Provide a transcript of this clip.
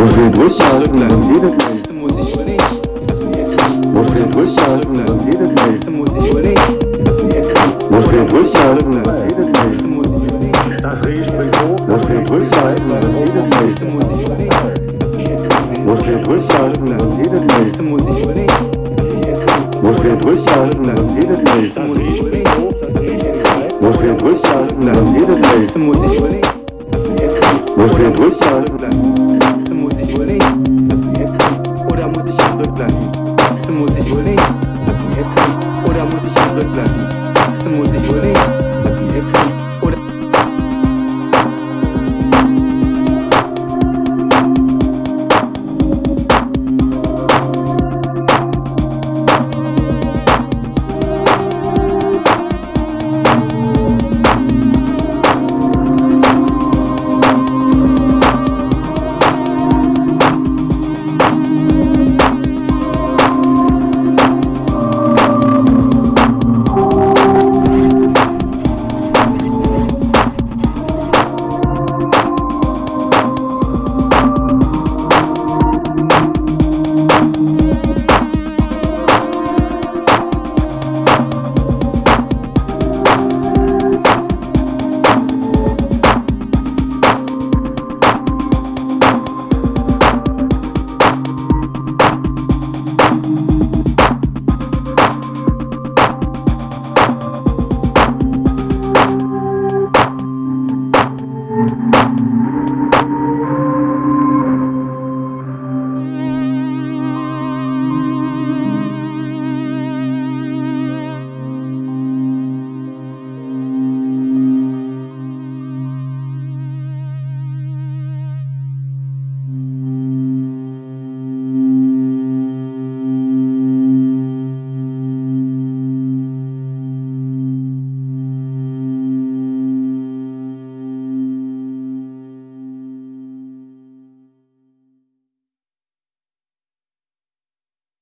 Muskeln durchhalten und jede gleich. Muskeln durchhalten und jede gleich. Muskeln durchhalten und müssen muss ich überlegen. Das ist ein oder muss ich Rücklassen?